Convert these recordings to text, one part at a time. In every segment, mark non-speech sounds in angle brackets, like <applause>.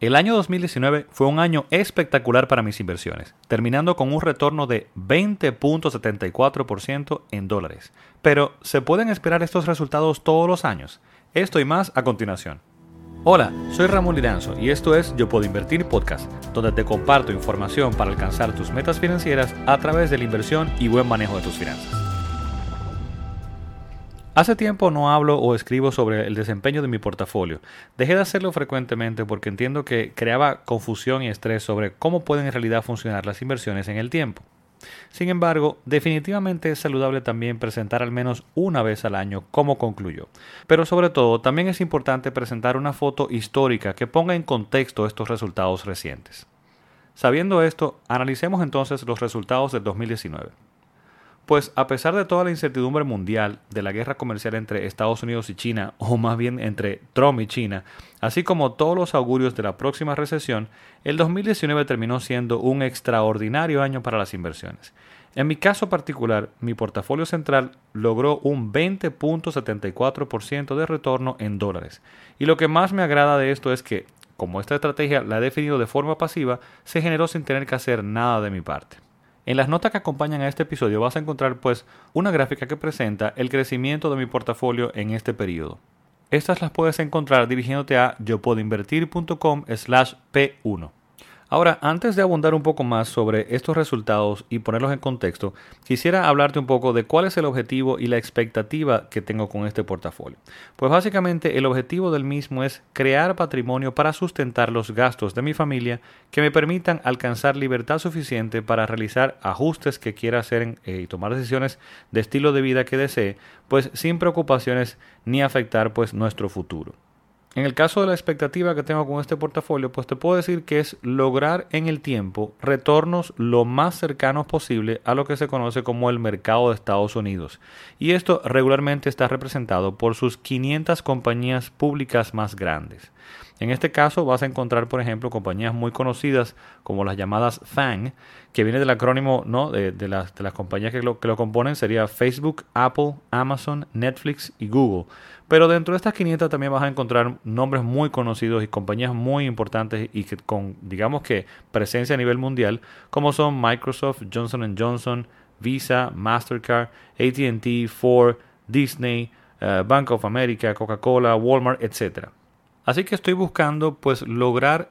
El año 2019 fue un año espectacular para mis inversiones, terminando con un retorno de 20.74% en dólares. Pero, ¿se pueden esperar estos resultados todos los años? Esto y más a continuación. Hola, soy Ramón Liranzo y esto es Yo Puedo Invertir Podcast, donde te comparto información para alcanzar tus metas financieras a través de la inversión y buen manejo de tus finanzas. Hace tiempo no hablo o escribo sobre el desempeño de mi portafolio. Dejé de hacerlo frecuentemente porque entiendo que creaba confusión y estrés sobre cómo pueden en realidad funcionar las inversiones en el tiempo. Sin embargo, definitivamente es saludable también presentar al menos una vez al año cómo concluyó. Pero sobre todo, también es importante presentar una foto histórica que ponga en contexto estos resultados recientes. Sabiendo esto, analicemos entonces los resultados del 2019. Pues a pesar de toda la incertidumbre mundial de la guerra comercial entre Estados Unidos y China, <laughs> o más bien entre Trump y China, así como todos los augurios de la próxima recesión, el 2019 terminó siendo un extraordinario año para las inversiones. En mi caso particular, mi portafolio central logró un 20.74% de retorno en dólares. Y lo que más me agrada de esto es que, como esta estrategia la he definido de forma pasiva, se generó sin tener que hacer nada de mi parte. En las notas que acompañan a este episodio vas a encontrar pues una gráfica que presenta el crecimiento de mi portafolio en este periodo. Estas las puedes encontrar dirigiéndote a yopuedoinvertir.com slash P1. Ahora, antes de abundar un poco más sobre estos resultados y ponerlos en contexto, quisiera hablarte un poco de cuál es el objetivo y la expectativa que tengo con este portafolio. Pues básicamente el objetivo del mismo es crear patrimonio para sustentar los gastos de mi familia que me permitan alcanzar libertad suficiente para realizar ajustes que quiera hacer eh, y tomar decisiones de estilo de vida que desee, pues sin preocupaciones ni afectar pues nuestro futuro. En el caso de la expectativa que tengo con este portafolio, pues te puedo decir que es lograr en el tiempo retornos lo más cercanos posible a lo que se conoce como el mercado de Estados Unidos. Y esto regularmente está representado por sus 500 compañías públicas más grandes. En este caso vas a encontrar, por ejemplo, compañías muy conocidas como las llamadas FANG, que viene del acrónimo ¿no? de, las, de las compañías que lo, que lo componen, sería Facebook, Apple, Amazon, Netflix y Google. Pero dentro de estas 500 también vas a encontrar nombres muy conocidos y compañías muy importantes y que con, digamos que, presencia a nivel mundial, como son Microsoft, Johnson Johnson, Visa, Mastercard, ATT, Ford, Disney, eh, Bank of America, Coca-Cola, Walmart, etc. Así que estoy buscando pues lograr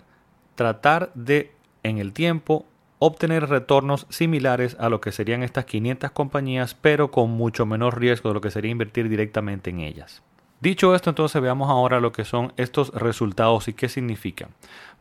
tratar de en el tiempo obtener retornos similares a lo que serían estas 500 compañías, pero con mucho menor riesgo de lo que sería invertir directamente en ellas. Dicho esto, entonces veamos ahora lo que son estos resultados y qué significan.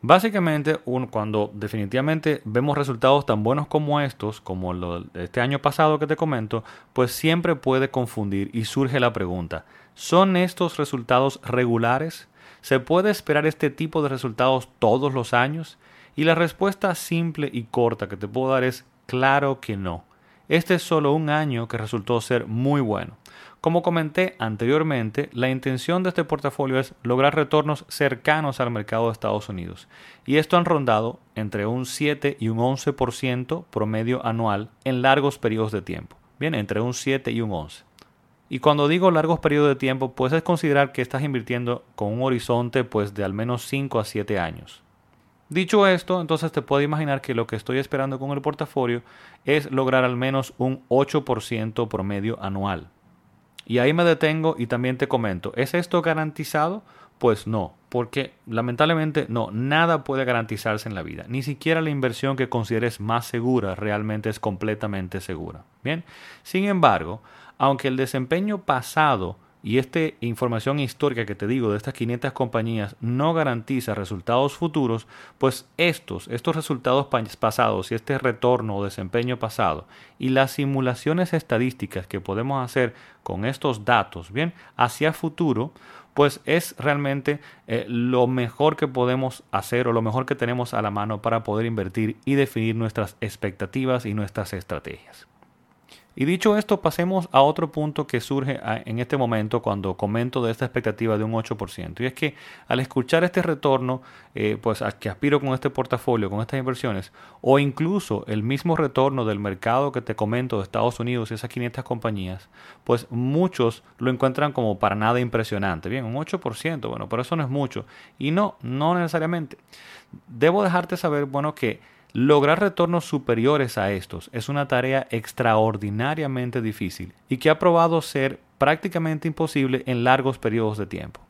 Básicamente, cuando definitivamente vemos resultados tan buenos como estos, como lo este año pasado que te comento, pues siempre puede confundir y surge la pregunta, ¿son estos resultados regulares? ¿Se puede esperar este tipo de resultados todos los años? Y la respuesta simple y corta que te puedo dar es claro que no. Este es solo un año que resultó ser muy bueno. Como comenté anteriormente, la intención de este portafolio es lograr retornos cercanos al mercado de Estados Unidos, y esto han rondado entre un 7 y un 11% promedio anual en largos periodos de tiempo. Bien, entre un 7 y un 11. Y cuando digo largos periodos de tiempo, pues es considerar que estás invirtiendo con un horizonte pues de al menos 5 a 7 años. Dicho esto, entonces te puedo imaginar que lo que estoy esperando con el portafolio es lograr al menos un 8% promedio anual. Y ahí me detengo y también te comento, ¿es esto garantizado? Pues no, porque lamentablemente no, nada puede garantizarse en la vida. Ni siquiera la inversión que consideres más segura realmente es completamente segura. Bien, sin embargo, aunque el desempeño pasado y esta información histórica que te digo de estas 500 compañías no garantiza resultados futuros, pues estos, estos resultados pasados y este retorno o desempeño pasado y las simulaciones estadísticas que podemos hacer con estos datos, bien, hacia futuro, pues es realmente eh, lo mejor que podemos hacer o lo mejor que tenemos a la mano para poder invertir y definir nuestras expectativas y nuestras estrategias. Y dicho esto, pasemos a otro punto que surge en este momento cuando comento de esta expectativa de un 8%. Y es que al escuchar este retorno, eh, pues a que aspiro con este portafolio, con estas inversiones, o incluso el mismo retorno del mercado que te comento de Estados Unidos y esas 500 compañías, pues muchos lo encuentran como para nada impresionante. Bien, un 8%, bueno, pero eso no es mucho. Y no, no necesariamente. Debo dejarte saber, bueno, que Lograr retornos superiores a estos es una tarea extraordinariamente difícil y que ha probado ser prácticamente imposible en largos periodos de tiempo.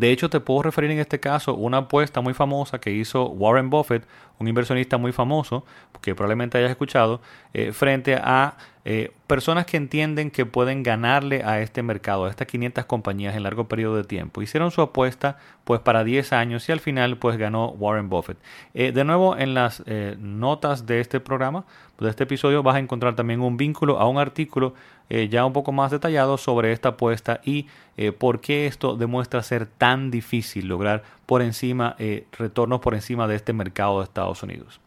De hecho, te puedo referir en este caso una apuesta muy famosa que hizo Warren Buffett, un inversionista muy famoso, que probablemente hayas escuchado, eh, frente a eh, personas que entienden que pueden ganarle a este mercado, a estas 500 compañías en largo periodo de tiempo. Hicieron su apuesta pues para 10 años y al final pues ganó Warren Buffett. Eh, de nuevo en las notas de este programa, de este episodio, vas a encontrar también un vínculo a un artículo ya un poco más detallado sobre esta apuesta y por qué esto demuestra ser tan difícil lograr por encima, retornos por encima de este mercado de Estados Unidos.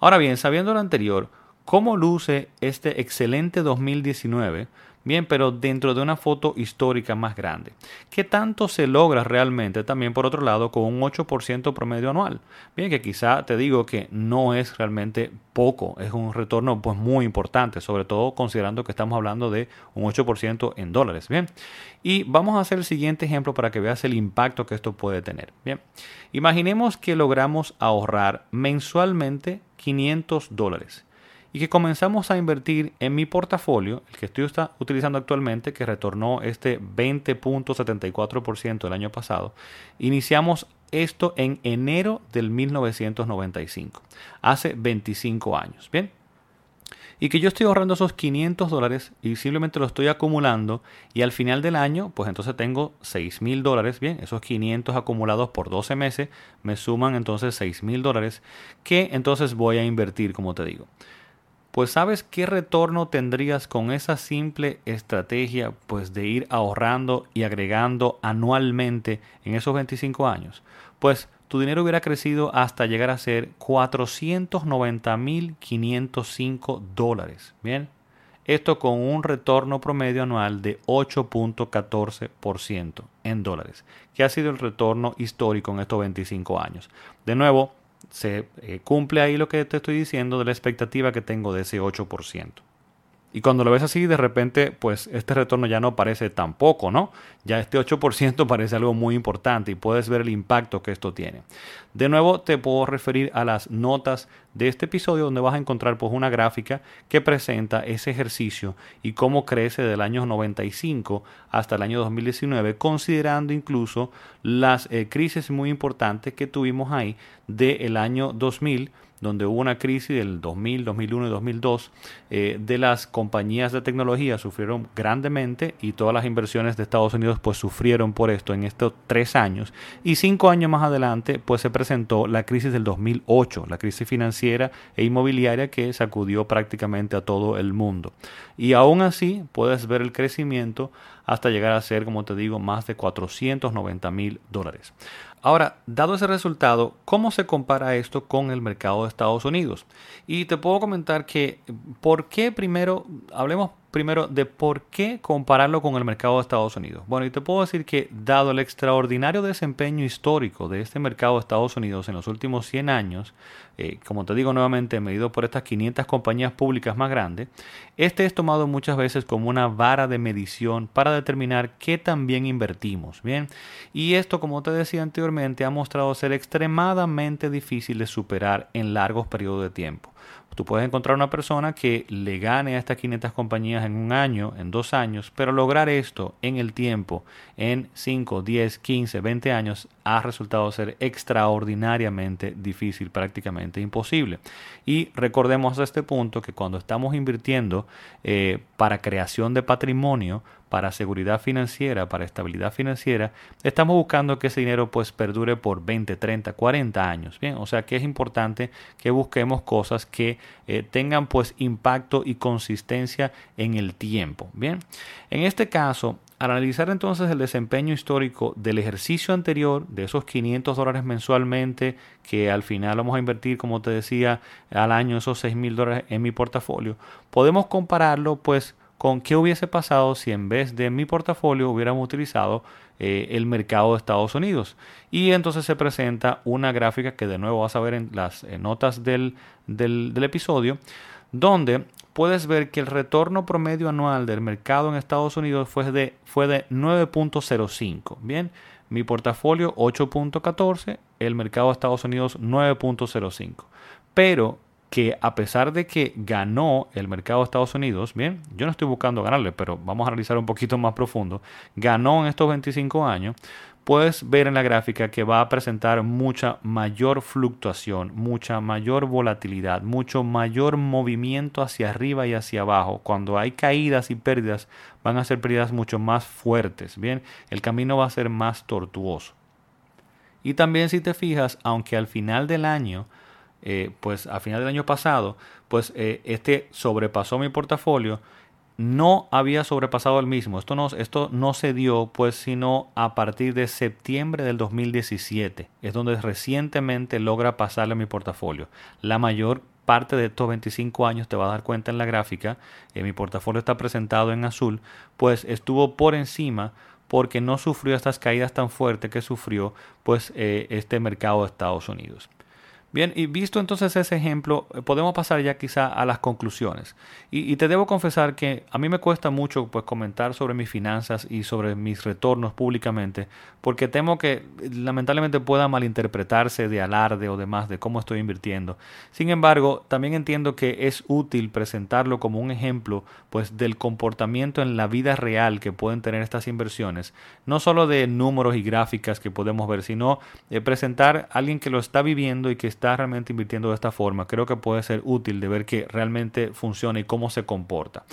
Ahora bien, sabiendo lo anterior, ¿cómo luce este excelente 2019? Bien, pero dentro de una foto histórica más grande. ¿Qué tanto se logra realmente también por otro lado con un 8% promedio anual? Bien, que quizá te digo que no es realmente poco, es un retorno pues muy importante, sobre todo considerando que estamos hablando de un 8% en dólares. Bien, y vamos a hacer el siguiente ejemplo para que veas el impacto que esto puede tener. Bien, imaginemos que logramos ahorrar mensualmente 500 dólares y que comenzamos a invertir en mi portafolio, el que estoy utilizando actualmente, que retornó este 20.74% el año pasado, iniciamos esto en enero del 1995, hace 25 años. Bien, y que yo estoy ahorrando esos 500 dólares y simplemente lo estoy acumulando y al final del año, pues entonces tengo 6 mil dólares, bien, esos 500 acumulados por 12 meses me suman entonces 6 mil dólares que entonces voy a invertir, como te digo. Pues sabes qué retorno tendrías con esa simple estrategia pues de ir ahorrando y agregando anualmente en esos 25 años. Pues tu dinero hubiera crecido hasta llegar a ser 490.505 dólares. Bien, esto con un retorno promedio anual de 8.14% en dólares, que ha sido el retorno histórico en estos 25 años. De nuevo, se eh, cumple ahí lo que te estoy diciendo de la expectativa que tengo de ese 8%. Y cuando lo ves así, de repente, pues este retorno ya no parece tan poco, ¿no? Ya este 8% <laughs> parece algo muy importante y puedes ver el impacto que esto tiene. De nuevo, te puedo referir a las notas de este episodio donde vas a encontrar pues una gráfica que presenta ese ejercicio y cómo crece del año 95 hasta el año 2019, considerando incluso las eh, crisis muy importantes que tuvimos ahí del año 2000 donde hubo una crisis del 2000, 2001 y 2002, eh, de las compañías de tecnología sufrieron grandemente y todas las inversiones de Estados Unidos pues sufrieron por esto en estos tres años. Y cinco años más adelante pues se presentó la crisis del 2008, la crisis financiera e inmobiliaria que sacudió prácticamente a todo el mundo. Y aún así puedes ver el crecimiento hasta llegar a ser, como te digo, más de 490 mil dólares. Ahora, dado ese resultado, ¿cómo se compara esto con el mercado de Estados Unidos? Y te puedo comentar que, ¿por qué primero, hablemos primero de por qué compararlo con el mercado de Estados Unidos. Bueno, y te puedo decir que dado el extraordinario desempeño histórico de este mercado de Estados Unidos en los últimos 100 años, eh, como te digo nuevamente, medido por estas 500 compañías públicas más grandes, este es tomado muchas veces como una vara de medición para determinar qué tan bien invertimos. Bien, y esto, como te decía anteriormente, ha mostrado ser extremadamente difícil de superar en largos periodos de tiempo. Tú puedes encontrar una persona que le gane a estas 500 compañías en un año, en dos años, pero lograr esto en el tiempo, en 5, 10, 15, 20 años, ha resultado ser extraordinariamente difícil, prácticamente imposible. Y recordemos a este punto que cuando estamos invirtiendo eh, para creación de patrimonio, para seguridad financiera, para estabilidad financiera, estamos buscando que ese dinero pues perdure por 20, 30, 40 años. Bien, o sea que es importante que busquemos cosas que eh, tengan pues impacto y consistencia en el tiempo. Bien, en este caso al analizar entonces el desempeño histórico del ejercicio anterior, de esos 500 dólares mensualmente, que al final vamos a invertir, como te decía, al año esos 6 mil dólares en mi portafolio, podemos compararlo pues con qué hubiese pasado si en vez de mi portafolio hubiéramos utilizado eh, el mercado de Estados Unidos. Y entonces se presenta una gráfica que de nuevo vas a ver en las notas del, del, del episodio, donde puedes ver que el retorno promedio anual del mercado en Estados Unidos fue de, fue de 9.05. Bien, mi portafolio 8.14, el mercado de Estados Unidos 9.05. Pero que a pesar de que ganó el mercado de Estados Unidos, bien, yo no estoy buscando ganarle, pero vamos a analizar un poquito más profundo, ganó en estos 25 años, puedes ver en la gráfica que va a presentar mucha mayor fluctuación, mucha mayor volatilidad, mucho mayor movimiento hacia arriba y hacia abajo. Cuando hay caídas y pérdidas, van a ser pérdidas mucho más fuertes. Bien, el camino va a ser más tortuoso. Y también si te fijas, aunque al final del año, eh, pues al final del año pasado, pues eh, este sobrepasó mi portafolio, no había sobrepasado el mismo. Esto no, esto no se dio pues sino a partir de septiembre del 2017. Es donde recientemente logra pasarle a mi portafolio. La mayor parte de estos 25 años, te vas a dar cuenta en la gráfica, en mi portafolio está presentado en azul, pues estuvo por encima porque no sufrió estas caídas tan fuertes que sufrió pues eh, este mercado de Estados Unidos. Bien, y visto entonces ese ejemplo, eh, podemos pasar ya quizá a las conclusiones. Y, te debo confesar que a mí me cuesta mucho pues, comentar sobre mis finanzas y sobre mis retornos públicamente, porque temo que eh, lamentablemente pueda malinterpretarse de alarde o demás de cómo estoy invirtiendo. Sin embargo, también entiendo que es útil presentarlo como un ejemplo pues, del comportamiento en la vida real que pueden tener estas inversiones, no solo de números y gráficas que podemos ver, sino de presentar a alguien que lo está viviendo y que está realmente invirtiendo de esta forma, creo que puede ser útil de ver que realmente funciona y cómo se comporta.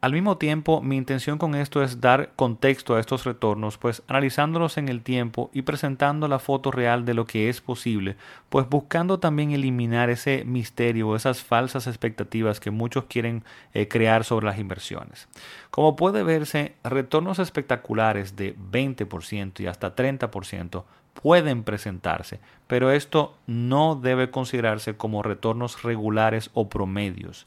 Al mismo tiempo, mi intención con esto es dar contexto a estos retornos, pues analizándolos en el tiempo y presentando la foto real de lo que es posible, pues buscando también eliminar ese misterio, esas falsas expectativas que muchos quieren eh, crear sobre las inversiones. Como puede verse, retornos espectaculares de 20% y hasta 30% pueden presentarse, pero esto no debe considerarse como retornos regulares o promedios.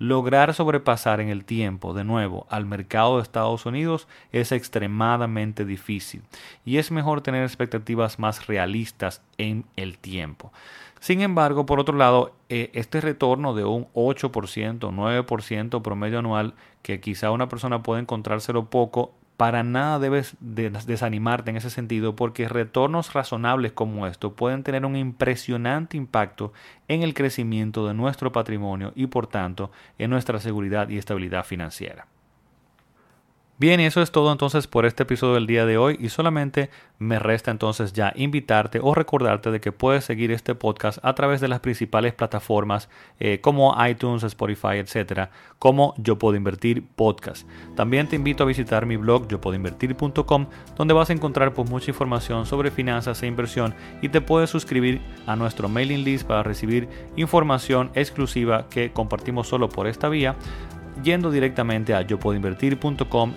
Lograr sobrepasar en el tiempo de nuevo al mercado de Estados Unidos es extremadamente difícil y es mejor tener expectativas más realistas en el tiempo. Sin embargo, por otro lado, eh, este retorno de un 8%, 9% promedio anual, que quizá una persona puede encontrárselo poco, para nada debes desanimarte en ese sentido porque retornos razonables como esto pueden tener un impresionante impacto en el crecimiento de nuestro patrimonio y por tanto en nuestra seguridad y estabilidad financiera. Bien, eso es todo entonces por este episodio del día de hoy y solamente me resta entonces ya invitarte o recordarte de que puedes seguir este podcast a través de las principales plataformas eh, como iTunes, Spotify, etcétera, como Yo Puedo Invertir Podcast. También te invito a visitar mi blog yo puedo invertir.com donde vas a encontrar pues, mucha información sobre finanzas e inversión y te puedes suscribir a nuestro mailing list para recibir información exclusiva que compartimos solo por esta vía yendo directamente a yo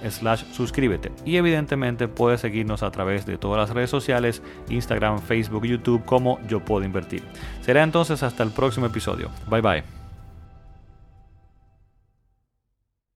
slash suscríbete. Y evidentemente puedes seguirnos a través de todas las redes sociales, Instagram, Facebook, YouTube como Yo Puedo Invertir. Será entonces hasta el próximo episodio. Bye bye.